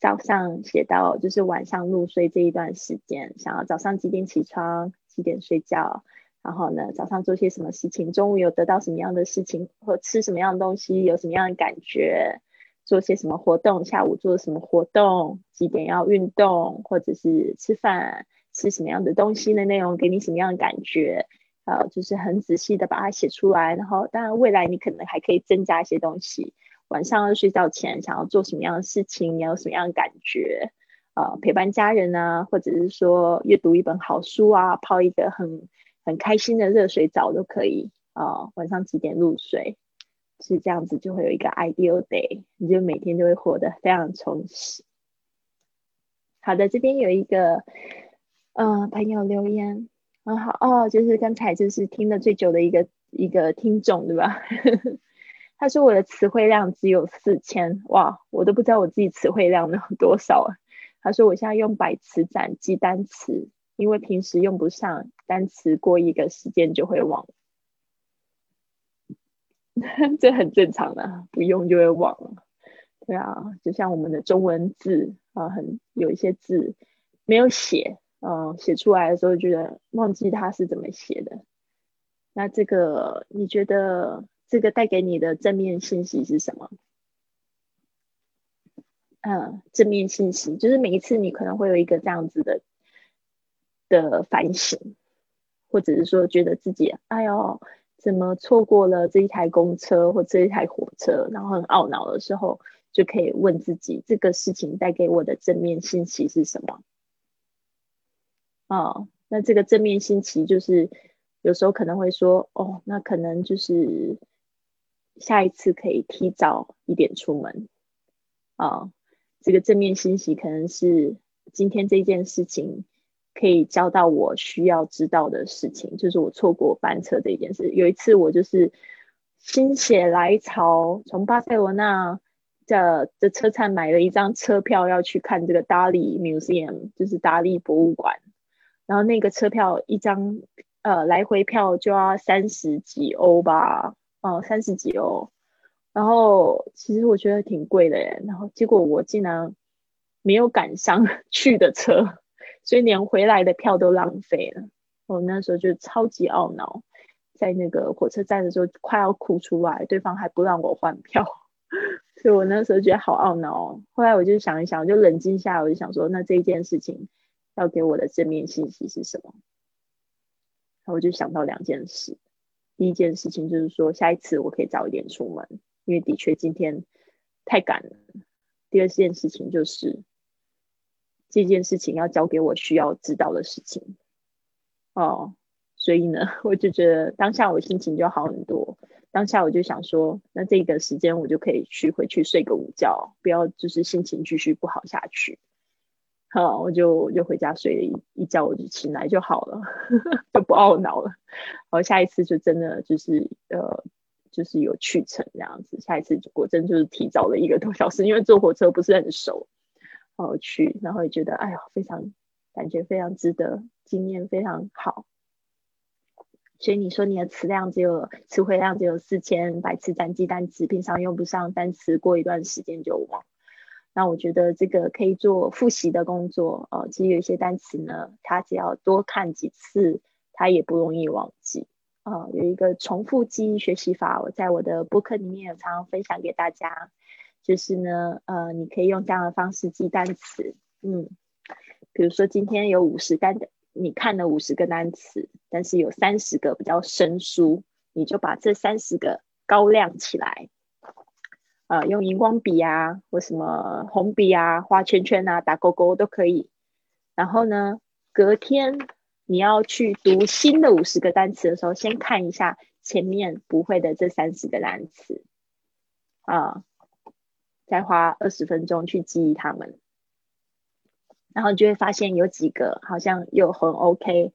早上写到就是晚上入睡这一段时间，想要早上几点起床，几点睡觉，然后呢，早上做些什么事情，中午有得到什么样的事情，或吃什么样的东西，有什么样的感觉，做些什么活动，下午做什么活动，几点要运动，或者是吃饭。吃什么样的东西的内容给你什么样的感觉？呃，就是很仔细的把它写出来。然后，当然未来你可能还可以增加一些东西。晚上要睡觉前想要做什么样的事情？你有什么样的感觉？呃，陪伴家人啊，或者是说阅读一本好书啊，泡一个很很开心的热水澡都可以。啊，晚上几点入睡？是这样子就会有一个 ideal day，你就每天都会活得非常充实。好的，这边有一个。嗯，朋友留言很好哦，就是刚才就是听的最久的一个一个听众，对吧？他说我的词汇量只有四千，哇，我都不知道我自己词汇量能有多少啊。他说我现在用百词斩记单词，因为平时用不上单词，过一个时间就会忘，这很正常的，不用就会忘了。对啊，就像我们的中文字啊，很有一些字没有写。嗯，写出来的时候觉得忘记他是怎么写的。那这个你觉得这个带给你的正面信息是什么？嗯，正面信息就是每一次你可能会有一个这样子的的反省，或者是说觉得自己哎呦怎么错过了这一台公车或这一台火车，然后很懊恼的时候，就可以问自己这个事情带给我的正面信息是什么？哦，那这个正面心情就是有时候可能会说，哦，那可能就是下一次可以提早一点出门。啊，这个正面信息可能是今天这件事情可以教到我需要知道的事情，就是我错过班车这件事。有一次我就是心血来潮，从巴塞罗那的的车站买了一张车票，要去看这个达利 Museum，就是达利博物馆。然后那个车票一张，呃，来回票就要三十几欧吧，哦，三十几欧。然后其实我觉得挺贵的耶。然后结果我竟然没有赶上 去的车，所以连回来的票都浪费了。我那时候就超级懊恼，在那个火车站的时候快要哭出来，对方还不让我换票，所以我那时候觉得好懊恼。后来我就想一想，我就冷静下来，我就想说，那这件事情。要给我的正面信息是什么？然后我就想到两件事。第一件事情就是说，下一次我可以早一点出门，因为的确今天太赶了。第二件事情就是，这件事情要交给我需要知道的事情。哦，所以呢，我就觉得当下我心情就好很多。当下我就想说，那这个时间我就可以去回去睡个午觉，不要就是心情继续不好下去。好，我就我就回家睡了一一觉，我就醒来就好了，就不懊恼了。然后下一次就真的就是呃，就是有去程这样子。下一次果真就是提早了一个多小时，因为坐火车不是很熟，然后去，然后也觉得哎呀，非常感觉非常值得，经验非常好。所以你说你的词量只有词汇量只有四千，百词单记单词，平常用不上单词，过一段时间就忘。那我觉得这个可以做复习的工作，呃，其实有一些单词呢，它只要多看几次，它也不容易忘记。啊，有一个重复记忆学习法，我在我的播客里面有常常分享给大家，就是呢，呃，你可以用这样的方式记单词，嗯，比如说今天有五十单的，你看了五十个单词，但是有三十个比较生疏，你就把这三十个高亮起来。呃，用荧光笔啊，或什么红笔啊，画圈圈啊，打勾勾都可以。然后呢，隔天你要去读新的五十个单词的时候，先看一下前面不会的这三十个单词，啊，再花二十分钟去记忆它们。然后你就会发现有几个好像又很 OK，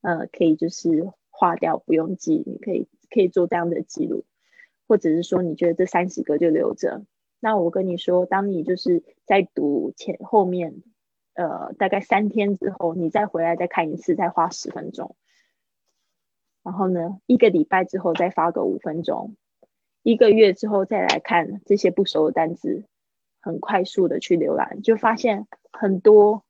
呃，可以就是划掉不用记，你可以可以做这样的记录。或者是说，你觉得这三十个就留着，那我跟你说，当你就是在读前后面，呃，大概三天之后，你再回来再看一次，再花十分钟。然后呢，一个礼拜之后再发个五分钟，一个月之后再来看这些不熟的单词，很快速的去浏览，就发现很多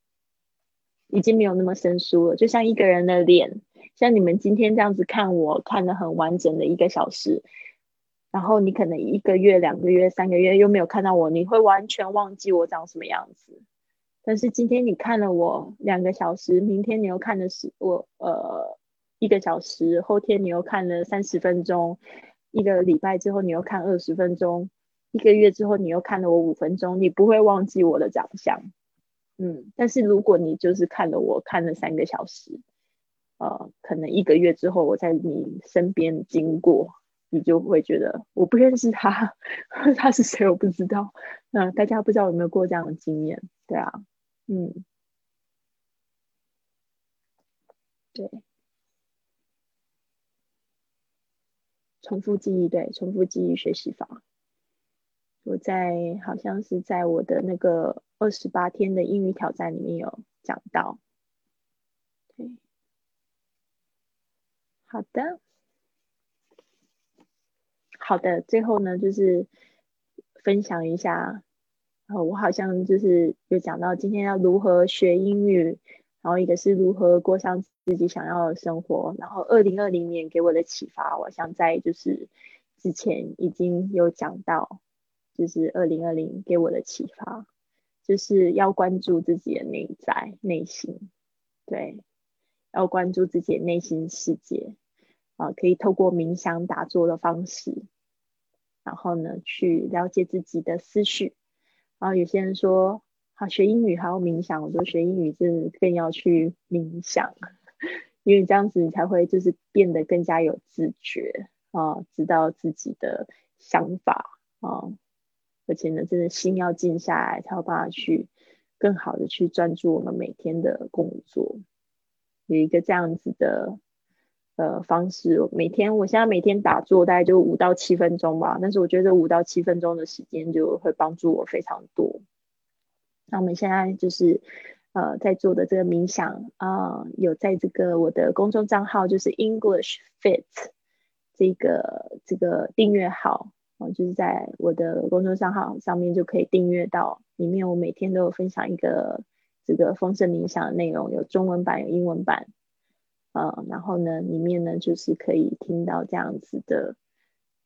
已经没有那么生疏了。就像一个人的脸，像你们今天这样子看我看的很完整的一个小时。然后你可能一个月、两个月、三个月又没有看到我，你会完全忘记我长什么样子。但是今天你看了我两个小时，明天你又看的是我呃一个小时，后天你又看了三十分钟，一个礼拜之后你又看二十分钟，一个月之后你又看了我五分钟，你不会忘记我的长相。嗯，但是如果你就是看了我看了三个小时，呃，可能一个月之后我在你身边经过。你就会觉得我不认识他，他是谁我不知道。那大家不知道有没有过这样的经验？对啊，嗯，对，重复记忆，对，重复记忆学习法。我在好像是在我的那个二十八天的英语挑战里面有讲到。对，好的。好的，最后呢，就是分享一下，呃，我好像就是有讲到今天要如何学英语，然后一个是如何过上自己想要的生活，然后二零二零年给我的启发，我想在就是之前已经有讲到，就是二零二零给我的启发，就是要关注自己的内在内心，对，要关注自己的内心世界，啊，可以透过冥想打坐的方式。然后呢，去了解自己的思绪。然后有些人说，好学英语还要冥想。我说学英语真的更要去冥想，因为这样子你才会就是变得更加有自觉啊，知道自己的想法啊。而且呢，真的心要静下来，才有办法去更好的去专注我们每天的工作。有一个这样子的。呃，方式每天，我现在每天打坐大概就五到七分钟吧，但是我觉得五到七分钟的时间就会帮助我非常多。那我们现在就是呃在做的这个冥想啊，有在这个我的公众账号就是 English Fit 这个这个订阅号啊，就是在我的公众账号上面就可以订阅到，里面我每天都有分享一个这个丰盛冥想的内容，有中文版有英文版。呃，然后呢，里面呢就是可以听到这样子的、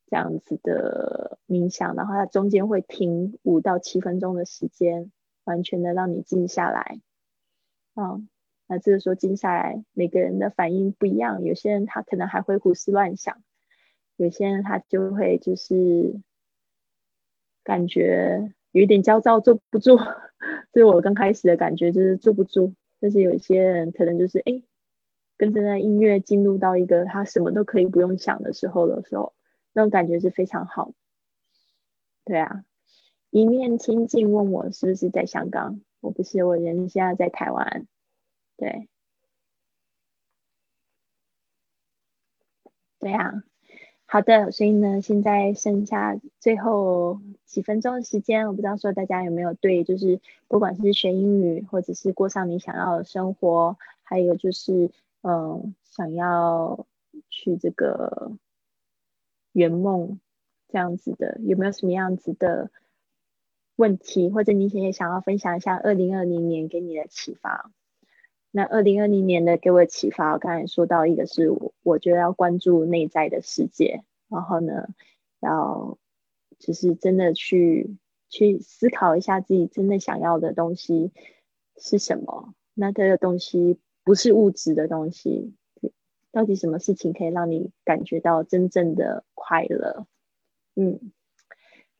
这样子的冥想，然后它中间会停五到七分钟的时间，完全的让你静下来。嗯，那这个时候静下来，每个人的反应不一样，有些人他可能还会胡思乱想，有些人他就会就是感觉有一点焦躁，坐不住。这是我刚开始的感觉，就是坐不住。但是有一些人可能就是哎。跟着那音乐进入到一个他什么都可以不用想的时候的时候，那种感觉是非常好。对啊，一面清静问我是不是在香港？我不是，我人现在在台湾。对，对啊，好的。所以呢，现在剩下最后几分钟的时间，我不知道说大家有没有对，就是不管是学英语，或者是过上你想要的生活，还有就是。嗯，想要去这个圆梦这样子的，有没有什么样子的问题，或者你也想要分享一下二零二零年给你的启发？那二零二零年的给我启发，我刚才说到一个是，我觉得要关注内在的世界，然后呢，要就是真的去去思考一下自己真的想要的东西是什么，那这个东西。不是物质的东西，到底什么事情可以让你感觉到真正的快乐？嗯，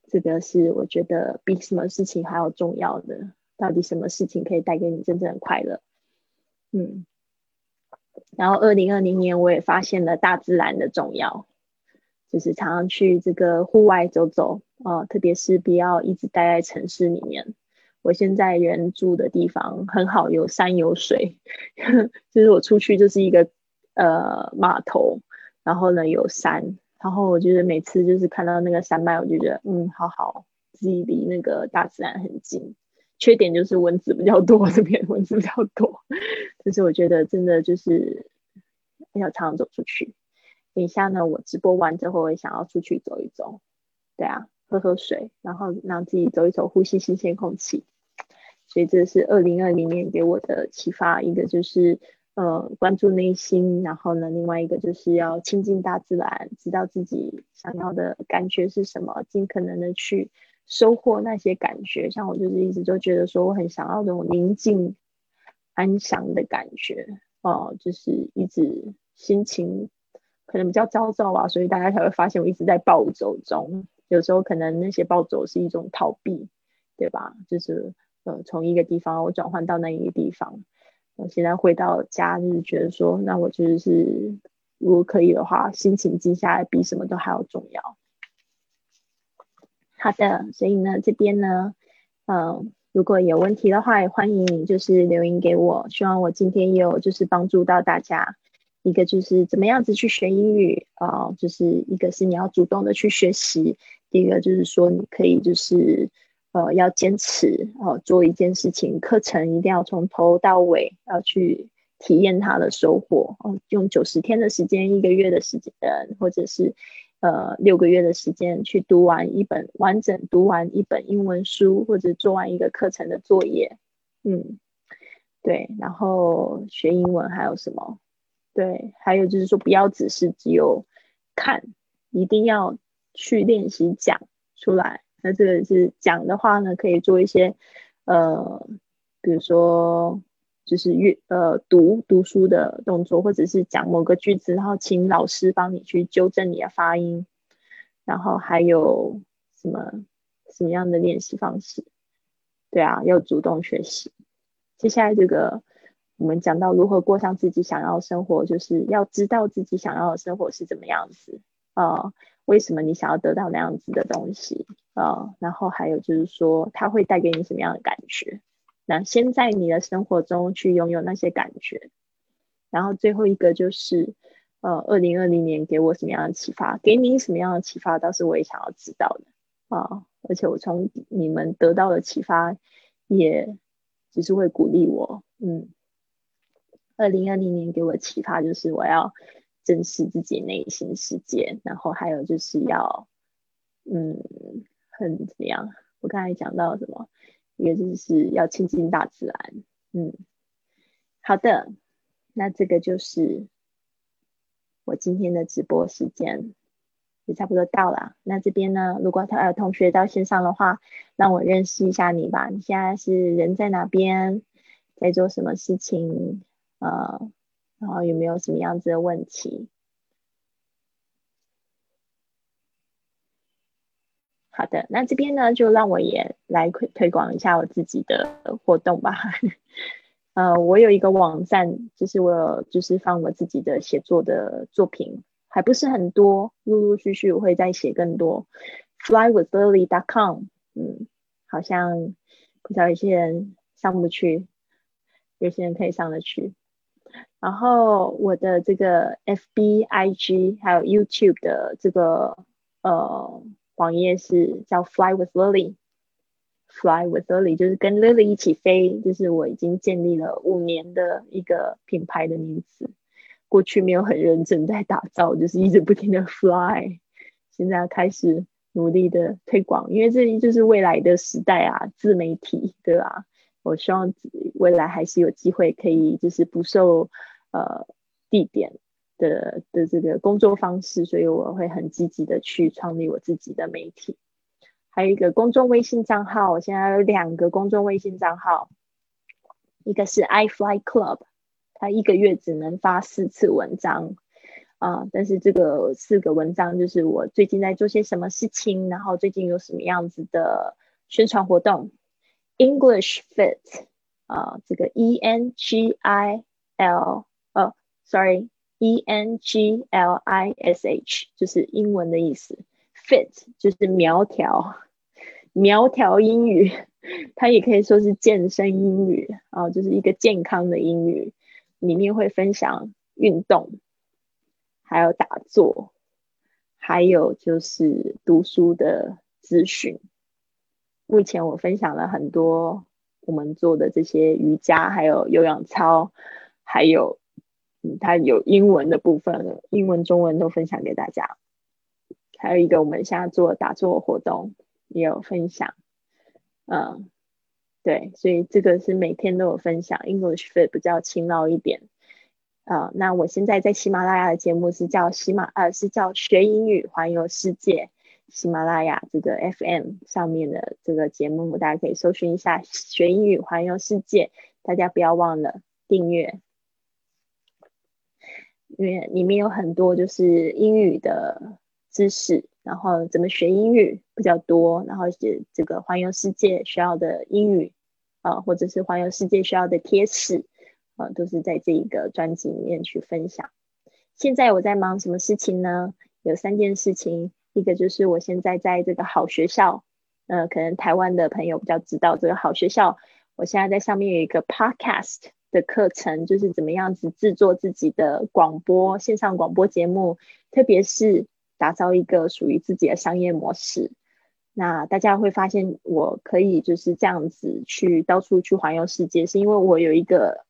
这个是我觉得比什么事情还要重要的。到底什么事情可以带给你真正的快乐？嗯，然后二零二零年我也发现了大自然的重要，就是常常去这个户外走走啊，特别是不要一直待在城市里面。我现在原住的地方很好，有山有水，就是我出去就是一个呃码头，然后呢有山，然后我就是每次就是看到那个山脉，我就觉得嗯好好，自己离那个大自然很近。缺点就是蚊子比较多，这边蚊子比较多。但是我觉得真的就是要常常走出去。等一下呢，我直播完之后，我也想要出去走一走。对啊，喝喝水，然后让自己走一走，呼吸新鲜空气。所以这是二零二零年给我的启发，一个就是呃关注内心，然后呢，另外一个就是要亲近大自然，知道自己想要的感觉是什么，尽可能的去收获那些感觉。像我就是一直都觉得说，我很想要这种宁静安详的感觉哦，就是一直心情可能比较焦躁啊，所以大家才会发现我一直在暴走中。有时候可能那些暴走是一种逃避，对吧？就是。呃，从一个地方我转换到那一个地方，我现在回到家就是觉得说，那我就是如果可以的话，心情静下来比什么都还要重要。好的，所以呢，这边呢，嗯，如果有问题的话，也欢迎你就是留言给我。希望我今天也有就是帮助到大家，一个就是怎么样子去学英语啊，就是一个是你要主动的去学习，第一个就是说你可以就是。呃，要坚持哦，做一件事情，课程一定要从头到尾要去体验它的收获哦。用九十天的时间，一个月的时间，或者是呃六个月的时间去读完一本完整读完一本英文书，或者做完一个课程的作业。嗯，对。然后学英文还有什么？对，还有就是说，不要只是只有看，一定要去练习讲出来。那这个是讲的话呢，可以做一些，呃，比如说就是阅呃读读书的动作，或者是讲某个句子，然后请老师帮你去纠正你的发音，然后还有什么什么样的练习方式？对啊，要主动学习。接下来这个我们讲到如何过上自己想要的生活，就是要知道自己想要的生活是怎么样子啊。为什么你想要得到那样子的东西啊？然后还有就是说，它会带给你什么样的感觉？那先在你的生活中去拥有那些感觉。然后最后一个就是，呃，二零二零年给我什么样的启发？给你什么样的启发？倒是我也想要知道的啊！而且我从你们得到的启发，也只是会鼓励我。嗯，二零二零年给我启发就是我要。正视自己内心世界，然后还有就是要，嗯，很怎么样？我刚才讲到什么？一个就是要亲近大自然，嗯，好的，那这个就是我今天的直播时间，也差不多到了。那这边呢，如果他有同学到线上的话，让我认识一下你吧。你现在是人在哪边？在做什么事情？呃。然后有没有什么样子的问题？好的，那这边呢，就让我也来推推广一下我自己的活动吧。呃，我有一个网站，就是我有就是放我自己的写作的作品，还不是很多，陆陆续续我会再写更多。Flywithlily.com，嗯，好像不知道有些人上不去，有些人可以上得去。然后我的这个 F B I G 还有 YouTube 的这个呃网页是叫 Fly with Lily，Fly with Lily 就是跟 Lily 一起飞，就是我已经建立了五年的一个品牌的名词。过去没有很认真在打造，就是一直不停的 Fly，现在开始努力的推广，因为这就是未来的时代啊，自媒体对吧？我希望未来还是有机会可以，就是不受呃地点的的这个工作方式，所以我会很积极的去创立我自己的媒体。还有一个公众微信账号，我现在有两个公众微信账号，一个是 iFly Club，它一个月只能发四次文章啊，但是这个四个文章就是我最近在做些什么事情，然后最近有什么样子的宣传活动。English Fit 啊，这个 E N G I L 呃，sorry，E N G L I S H 就是英文的意思，Fit 就是苗条，苗条英语，它也可以说是健身英语啊，就是一个健康的英语，里面会分享运动，还有打坐，还有就是读书的资讯。目前我分享了很多我们做的这些瑜伽，还有有氧操，还有嗯，它有英文的部分，英文、中文都分享给大家。还有一个我们现在做打坐活动也有分享，嗯，对，所以这个是每天都有分享，English 会比较勤劳一点。啊，那我现在在喜马拉雅的节目是叫喜马，呃，是叫学英语环游世界。喜马拉雅这个 FM 上面的这个节目，大家可以搜寻一下“学英语环游世界”。大家不要忘了订阅，因为里面有很多就是英语的知识，然后怎么学英语比较多，然后是这个环游世界需要的英语啊，或者是环游世界需要的贴士啊，都是在这一个专辑里面去分享。现在我在忙什么事情呢？有三件事情。一个就是我现在在这个好学校，呃，可能台湾的朋友比较知道这个好学校。我现在在上面有一个 podcast 的课程，就是怎么样子制作自己的广播线上广播节目，特别是打造一个属于自己的商业模式。那大家会发现，我可以就是这样子去到处去环游世界，是因为我有一个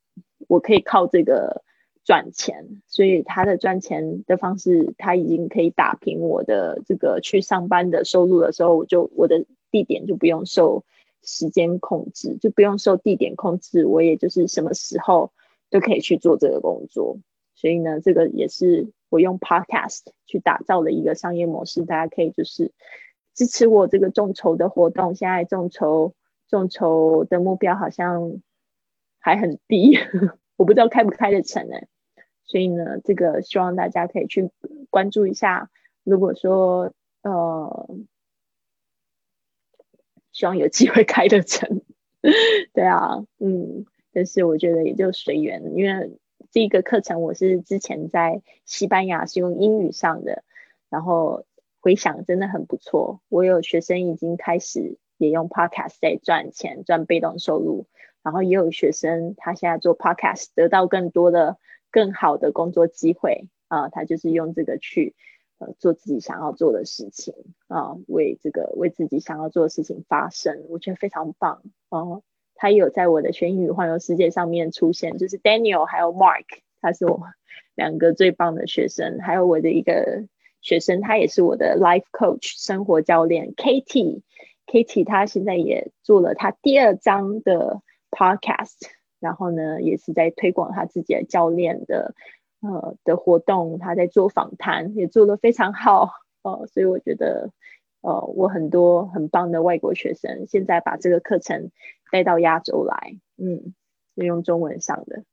我可以靠这个。赚钱，所以他的赚钱的方式，他已经可以打平我的这个去上班的收入的时候，我就我的地点就不用受时间控制，就不用受地点控制，我也就是什么时候都可以去做这个工作。所以呢，这个也是我用 Podcast 去打造的一个商业模式，大家可以就是支持我这个众筹的活动。现在众筹众筹的目标好像还很低，我不知道开不开得成呢。所以呢，这个希望大家可以去关注一下。如果说呃，希望有机会开得成，对啊，嗯，但是我觉得也就随缘，因为这个课程我是之前在西班牙是用英语上的，然后回想真的很不错。我有学生已经开始也用 Podcast 在赚钱，赚被动收入，然后也有学生他现在做 Podcast 得到更多的。更好的工作机会啊，他就是用这个去呃做自己想要做的事情啊，为这个为自己想要做的事情发声，我觉得非常棒哦。他有在我的学英语环游世界上面出现，就是 Daniel 还有 Mark，他是我两个最棒的学生，还有我的一个学生，他也是我的 Life Coach 生活教练 Katie，Katie 他现在也做了他第二章的 Podcast。然后呢，也是在推广他自己的教练的呃的活动，他在做访谈，也做得非常好哦。所以我觉得，呃，我很多很棒的外国学生，现在把这个课程带到亚洲来，嗯，用中文上的，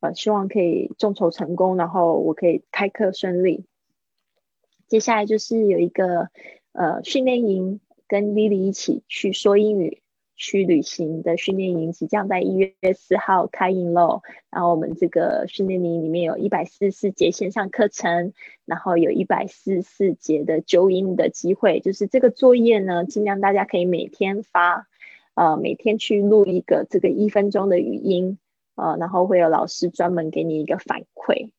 呃，希望可以众筹成功，然后我可以开课顺利。接下来就是有一个呃训练营，跟 Lily 一起去说英语。去旅行的训练营即将在一月四号开营喽。然后我们这个训练营里面有一百四十四节线上课程，然后有一百四十四节的纠音的机会。就是这个作业呢，尽量大家可以每天发，呃，每天去录一个这个一分钟的语音，呃，然后会有老师专门给你一个反馈。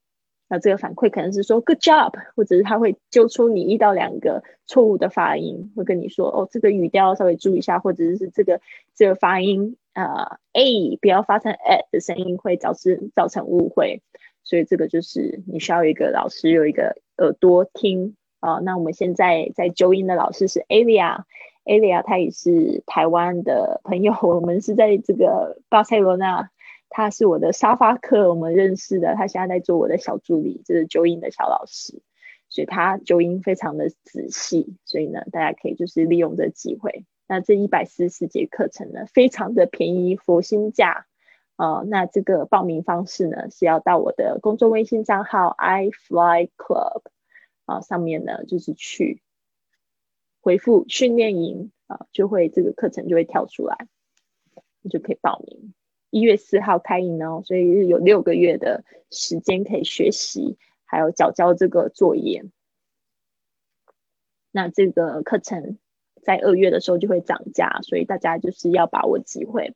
那这个反馈可能是说 good job，或者是他会揪出你一到两个错误的发音，会跟你说哦，这个语调稍微注意一下，或者是这个这个发音呃 a 不要发成 a 的声音，会导致造成误会。所以这个就是你需要一个老师有一个耳朵听啊。那我们现在在纠音的老师是 Alia，Alia 他也是台湾的朋友，我们是在这个巴塞罗那。他是我的沙发客，我们认识的。他现在在做我的小助理，就是纠音的小老师，所以他纠音非常的仔细。所以呢，大家可以就是利用这机会。那这一百四十四节课程呢，非常的便宜，佛心价。呃，那这个报名方式呢，是要到我的公众微信账号 i fly club 啊上面呢，就是去回复训练营啊，就会这个课程就会跳出来，你就可以报名。一月四号开营哦，所以有六个月的时间可以学习，还有交交这个作业。那这个课程在二月的时候就会涨价，所以大家就是要把握机会。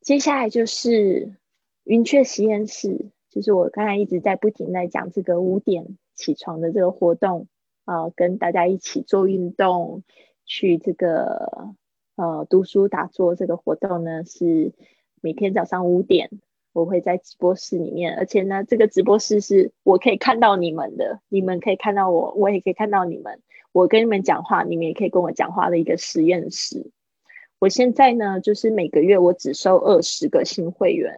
接下来就是云雀实验室，就是我刚才一直在不停在讲这个五点起床的这个活动啊，跟大家一起做运动，去这个呃读书打坐这个活动呢，是每天早上五点，我会在直播室里面，而且呢，这个直播室是我可以看到你们的，你们可以看到我，我也可以看到你们，我跟你们讲话，你们也可以跟我讲话的一个实验室。我现在呢，就是每个月我只收二十个新会员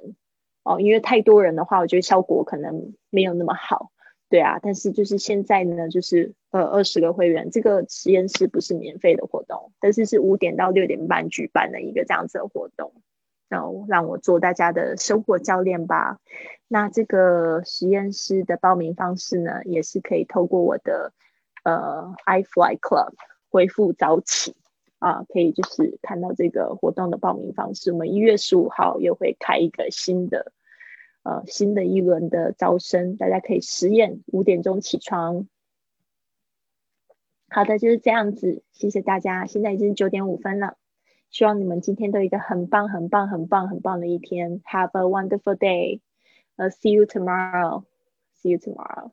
哦，因为太多人的话，我觉得效果可能没有那么好，对啊。但是就是现在呢，就是呃二十个会员，这个实验室不是免费的活动，但是是五点到六点半举办的一个这样子的活动，然后让我做大家的生活教练吧。那这个实验室的报名方式呢，也是可以透过我的呃 iFly Club 回复早起。啊，可以就是看到这个活动的报名方式。我们一月十五号又会开一个新的，呃，新的一轮的招生，大家可以实验五点钟起床。好的，就是这样子，谢谢大家。现在已经九点五分了，希望你们今天都有一个很棒、很棒、很棒、很棒的一天。Have a wonderful day. Uh, see you tomorrow. See you tomorrow.